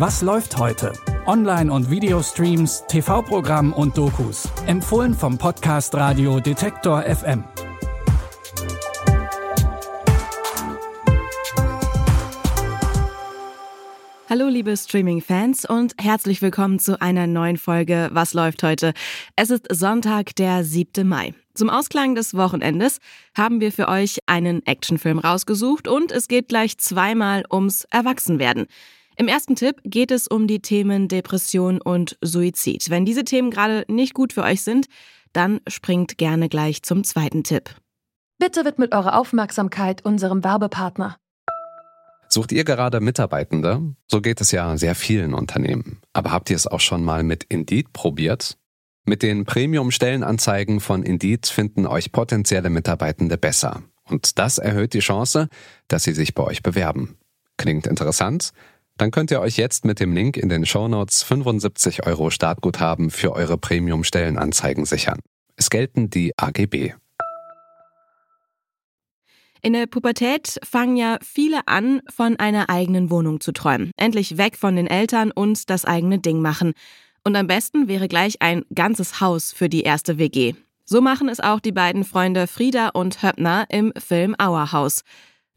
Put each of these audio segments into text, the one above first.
Was läuft heute? Online- und Videostreams, TV-Programm und Dokus. Empfohlen vom Podcast Radio Detektor FM. Hallo liebe Streaming-Fans und herzlich willkommen zu einer neuen Folge Was läuft heute? Es ist Sonntag, der 7. Mai. Zum Ausklang des Wochenendes haben wir für euch einen Actionfilm rausgesucht und es geht gleich zweimal ums Erwachsenwerden. Im ersten Tipp geht es um die Themen Depression und Suizid. Wenn diese Themen gerade nicht gut für euch sind, dann springt gerne gleich zum zweiten Tipp. Bitte widmet eure Aufmerksamkeit unserem Werbepartner. Sucht ihr gerade Mitarbeitende? So geht es ja sehr vielen Unternehmen. Aber habt ihr es auch schon mal mit Indeed probiert? Mit den Premium-Stellenanzeigen von Indeed finden euch potenzielle Mitarbeitende besser. Und das erhöht die Chance, dass sie sich bei euch bewerben. Klingt interessant? Dann könnt ihr euch jetzt mit dem Link in den Shownotes 75 Euro Startguthaben für eure Premium-Stellenanzeigen sichern. Es gelten die AGB. In der Pubertät fangen ja viele an, von einer eigenen Wohnung zu träumen. Endlich weg von den Eltern und das eigene Ding machen. Und am besten wäre gleich ein ganzes Haus für die erste WG. So machen es auch die beiden Freunde Frieda und Höppner im Film Our House.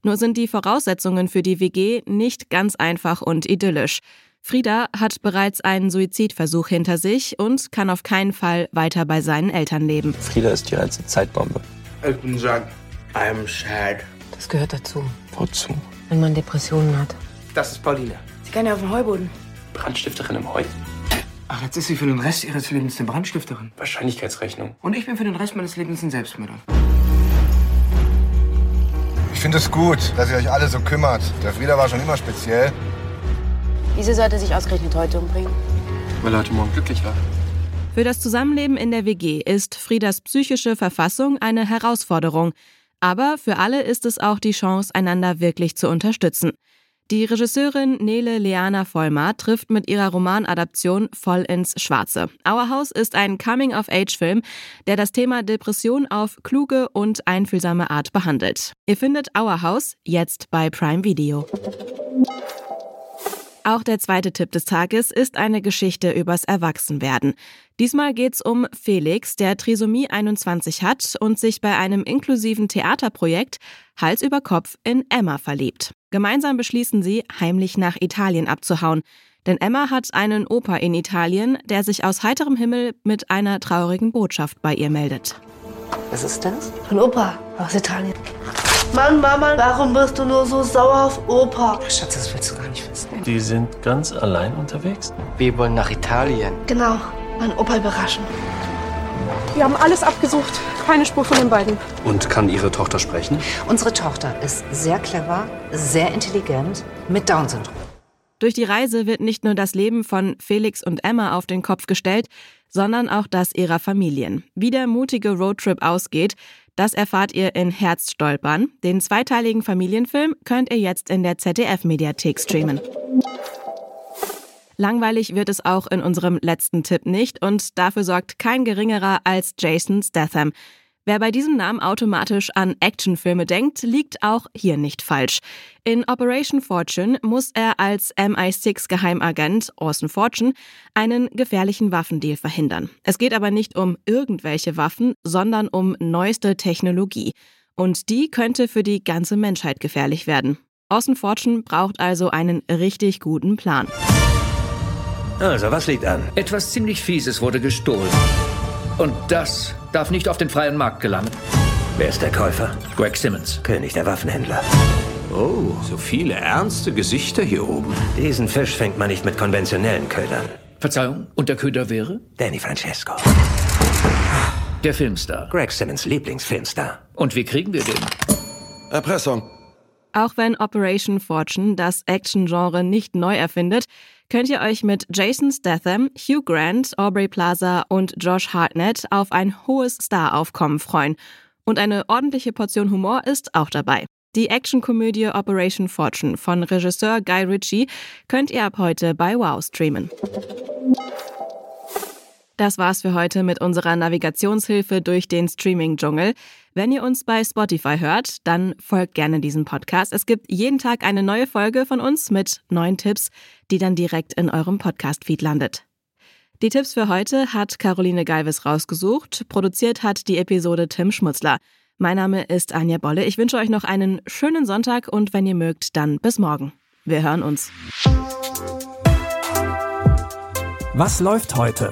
Nur sind die Voraussetzungen für die WG nicht ganz einfach und idyllisch. Frieda hat bereits einen Suizidversuch hinter sich und kann auf keinen Fall weiter bei seinen Eltern leben. Frieda ist die reinste Zeitbombe. Ich bin sagen, I'm sad. Das gehört dazu, Wozu? wenn man Depressionen hat. Das ist Pauline. Sie kann ja auf dem Heuboden. Brandstifterin im Heu? Ach, jetzt ist sie für den Rest ihres Lebens eine Brandstifterin. Wahrscheinlichkeitsrechnung. Und ich bin für den Rest meines Lebens ein Selbstmörder. Ich finde es gut, dass ihr euch alle so kümmert. Der Frieda war schon immer speziell. Wieso sollte sich ausgerechnet heute umbringen? Weil er heute Morgen glücklich war. Für das Zusammenleben in der WG ist Friedas psychische Verfassung eine Herausforderung. Aber für alle ist es auch die Chance, einander wirklich zu unterstützen. Die Regisseurin Nele Leana Vollmer trifft mit ihrer Romanadaption voll ins Schwarze. Our House ist ein Coming-of-Age-Film, der das Thema Depression auf kluge und einfühlsame Art behandelt. Ihr findet Our House jetzt bei Prime Video. Auch der zweite Tipp des Tages ist eine Geschichte übers Erwachsenwerden. Diesmal geht's um Felix, der Trisomie 21 hat und sich bei einem inklusiven Theaterprojekt Hals über Kopf in Emma verliebt. Gemeinsam beschließen sie, heimlich nach Italien abzuhauen. Denn Emma hat einen Opa in Italien, der sich aus heiterem Himmel mit einer traurigen Botschaft bei ihr meldet. Was ist das? Ein Opa aus Italien. Mann, Mama, warum bist du nur so sauer auf Opa? Schatz, das willst du gar nicht wissen. Die sind ganz allein unterwegs? Wir wollen nach Italien. Genau, mein Opa überraschen. Wir haben alles abgesucht. Keine Spur von den beiden. Und kann ihre Tochter sprechen? Unsere Tochter ist sehr clever, sehr intelligent, mit Down-Syndrom. Durch die Reise wird nicht nur das Leben von Felix und Emma auf den Kopf gestellt, sondern auch das ihrer Familien. Wie der mutige Roadtrip ausgeht, das erfahrt ihr in Herzstolpern. Den zweiteiligen Familienfilm könnt ihr jetzt in der ZDF-Mediathek streamen. Langweilig wird es auch in unserem letzten Tipp nicht und dafür sorgt kein geringerer als Jason Statham. Wer bei diesem Namen automatisch an Actionfilme denkt, liegt auch hier nicht falsch. In Operation Fortune muss er als MI6-Geheimagent Orson Fortune einen gefährlichen Waffendeal verhindern. Es geht aber nicht um irgendwelche Waffen, sondern um neueste Technologie. Und die könnte für die ganze Menschheit gefährlich werden. Orson Fortune braucht also einen richtig guten Plan. Also, was liegt an? Etwas ziemlich Fieses wurde gestohlen. Und das darf nicht auf den freien Markt gelangen. Wer ist der Käufer? Greg Simmons, König der Waffenhändler. Oh, so viele ernste Gesichter hier oben. Diesen Fisch fängt man nicht mit konventionellen Ködern. Verzeihung, und der Köder wäre? Danny Francesco. Der Filmstar. Greg Simmons Lieblingsfilmstar. Und wie kriegen wir den? Erpressung. Auch wenn Operation Fortune das Action-Genre nicht neu erfindet, könnt ihr euch mit Jason Statham, Hugh Grant, Aubrey Plaza und Josh Hartnett auf ein hohes Staraufkommen freuen. Und eine ordentliche Portion Humor ist auch dabei. Die Actionkomödie Operation Fortune von Regisseur Guy Ritchie könnt ihr ab heute bei Wow streamen. Das war's für heute mit unserer Navigationshilfe durch den Streaming-Dschungel. Wenn ihr uns bei Spotify hört, dann folgt gerne diesem Podcast. Es gibt jeden Tag eine neue Folge von uns mit neuen Tipps, die dann direkt in eurem Podcast-Feed landet. Die Tipps für heute hat Caroline Galvis rausgesucht. Produziert hat die Episode Tim Schmutzler. Mein Name ist Anja Bolle. Ich wünsche euch noch einen schönen Sonntag und wenn ihr mögt, dann bis morgen. Wir hören uns. Was läuft heute?